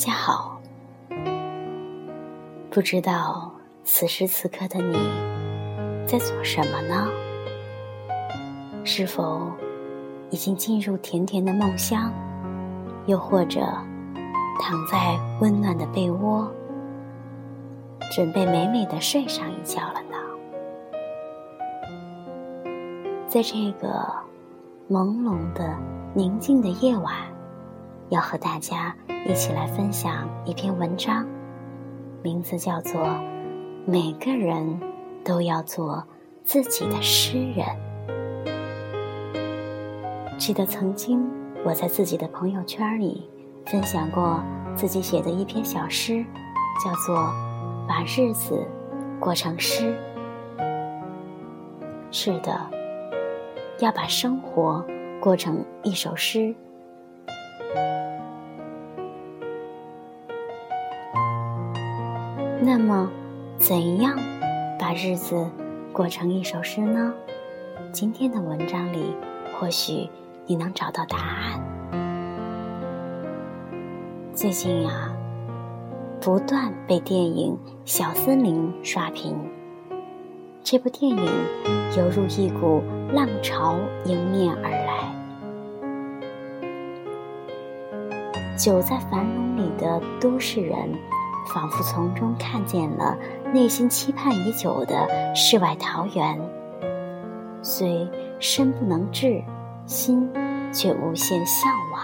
家好，不知道此时此刻的你在做什么呢？是否已经进入甜甜的梦乡，又或者躺在温暖的被窝，准备美美的睡上一觉了呢？在这个朦胧的宁静的夜晚，要和大家一起来分享一篇文章，名字叫做《每个人都要做自己的诗人》。记得曾经我在自己的朋友圈里分享过自己写的一篇小诗，叫做《把日子过成诗》。是的。要把生活过成一首诗。那么，怎样把日子过成一首诗呢？今天的文章里，或许你能找到答案。最近呀，不断被电影《小森林》刷屏。这部电影犹如一股浪潮迎面而来，久在樊笼里的都市人，仿佛从中看见了内心期盼已久的世外桃源。虽身不能至，心却无限向往。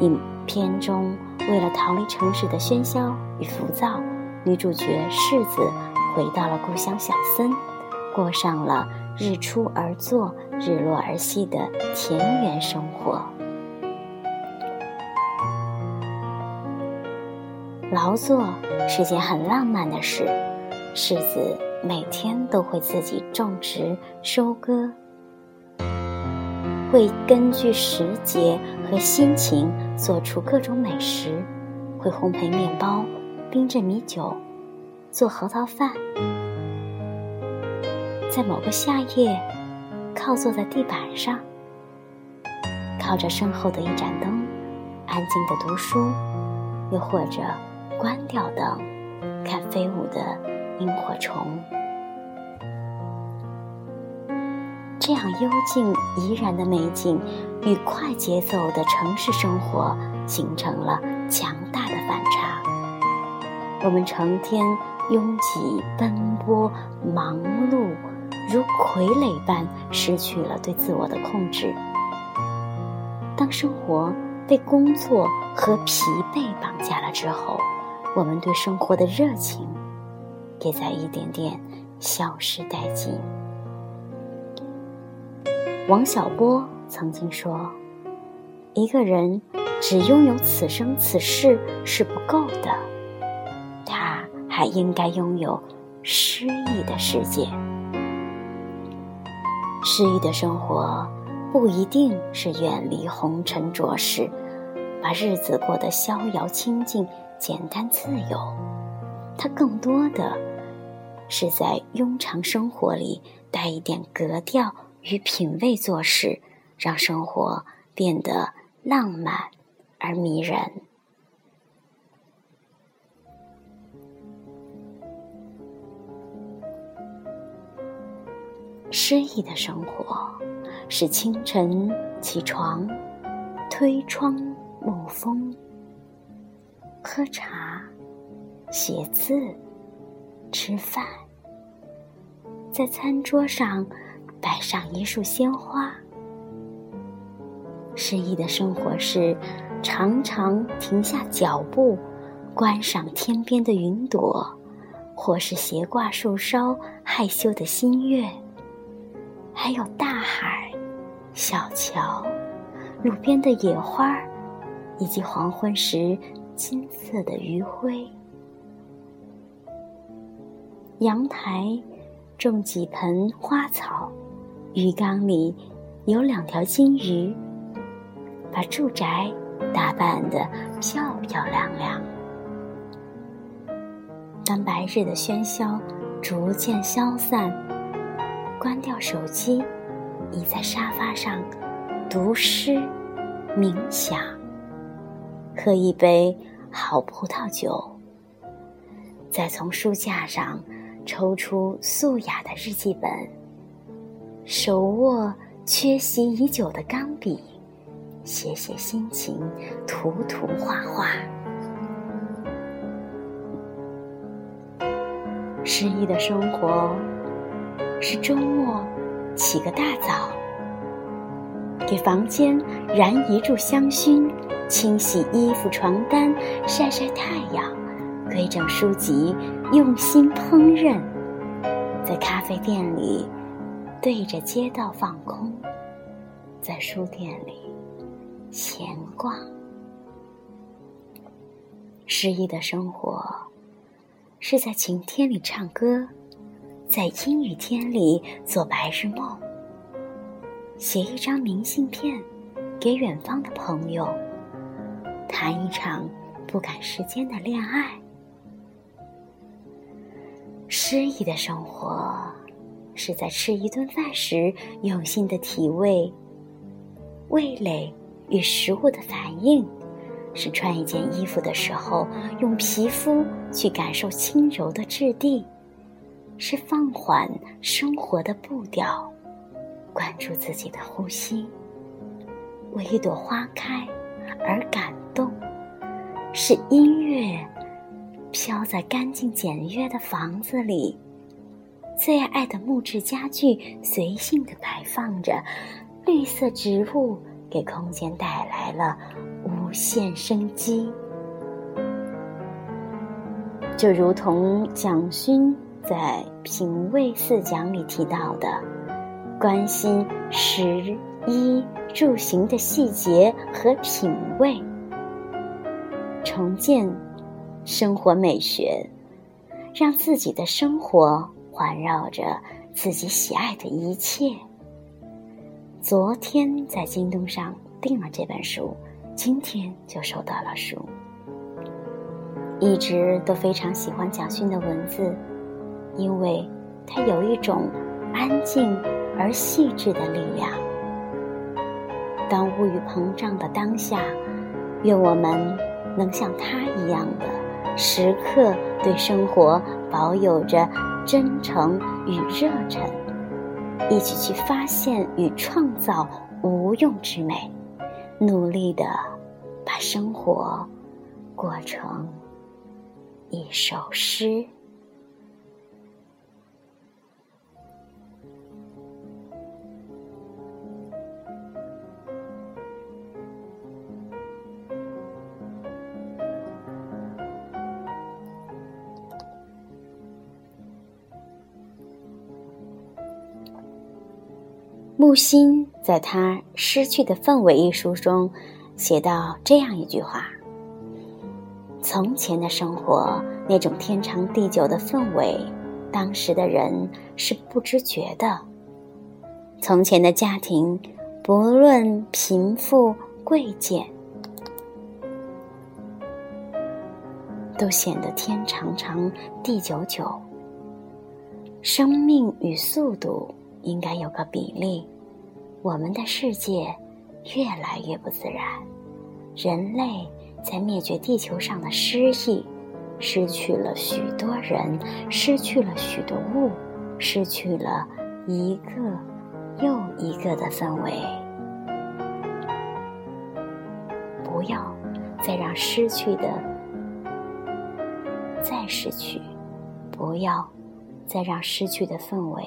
影片中，为了逃离城市的喧嚣与浮躁，女主角世子。回到了故乡小森，过上了日出而作、日落而息的田园生活。劳作是件很浪漫的事，世子每天都会自己种植、收割，会根据时节和心情做出各种美食，会烘焙面包、冰镇米酒。做核桃饭，在某个夏夜，靠坐在地板上，靠着身后的一盏灯，安静的读书，又或者关掉灯，看飞舞的萤火虫。这样幽静怡然的美景，与快节奏的城市生活形成了强大的反差。我们成天。拥挤奔波，忙碌如傀儡般失去了对自我的控制。当生活被工作和疲惫绑架了之后，我们对生活的热情也在一点点消失殆尽。王小波曾经说：“一个人只拥有此生此世是不够的。”他还应该拥有诗意的世界。诗意的生活不一定是远离红尘浊世，把日子过得逍遥清静、简单自由。它更多的是在庸常生活里带一点格调与品味做事，让生活变得浪漫而迷人。诗意的生活，是清晨起床，推窗沐风，喝茶，写字，吃饭，在餐桌上摆上一束鲜花。诗意的生活是常常停下脚步，观赏天边的云朵，或是斜挂树梢害羞的新月。还有大海、小桥、路边的野花，以及黄昏时金色的余晖。阳台种几盆花草，鱼缸里有两条金鱼，把住宅打扮得漂漂亮亮。当白日的喧嚣逐渐消散。关掉手机，倚在沙发上读诗、冥想，喝一杯好葡萄酒，再从书架上抽出素雅的日记本，手握缺席已久的钢笔，写写心情，涂涂画画。诗意的生活是周末起个大早，给房间燃一炷香薰。清洗衣服、床单，晒晒太阳，规整书籍，用心烹饪，在咖啡店里对着街道放空，在书店里闲逛。诗意的生活是在晴天里唱歌，在阴雨天里做白日梦，写一张明信片给远方的朋友。谈一场不赶时间的恋爱，诗意的生活是在吃一顿饭时用心的体味，味蕾与食物的反应；是穿一件衣服的时候用皮肤去感受轻柔的质地；是放缓生活的步调，关注自己的呼吸，为一朵花开。而感。动，是音乐飘在干净简约的房子里，最爱的木质家具随性的摆放着，绿色植物给空间带来了无限生机。就如同蒋勋在《品味四讲》里提到的，关心食衣住行的细节和品味。重建生活美学，让自己的生活环绕着自己喜爱的一切。昨天在京东上订了这本书，今天就收到了书。一直都非常喜欢蒋勋的文字，因为他有一种安静而细致的力量。当物欲膨胀的当下，愿我们。能像他一样的时刻对生活保有着真诚与热忱，一起去发现与创造无用之美，努力的把生活过成一首诗。木心在他《失去的氛围》一书中写到这样一句话：“从前的生活，那种天长地久的氛围，当时的人是不知觉的。从前的家庭，不论贫富贵贱，都显得天长长，地久久。生命与速度应该有个比例。”我们的世界越来越不自然，人类在灭绝地球上的诗意，失去了许多人，失去了许多物，失去了一个又一个的氛围。不要再让失去的再失去，不要再让失去的氛围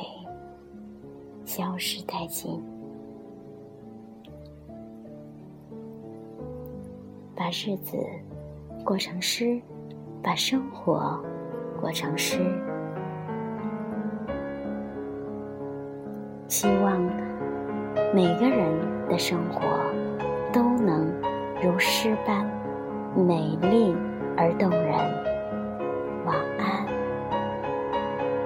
消失殆尽。把日子过成诗，把生活过成诗。希望每个人的生活都能如诗般美丽而动人。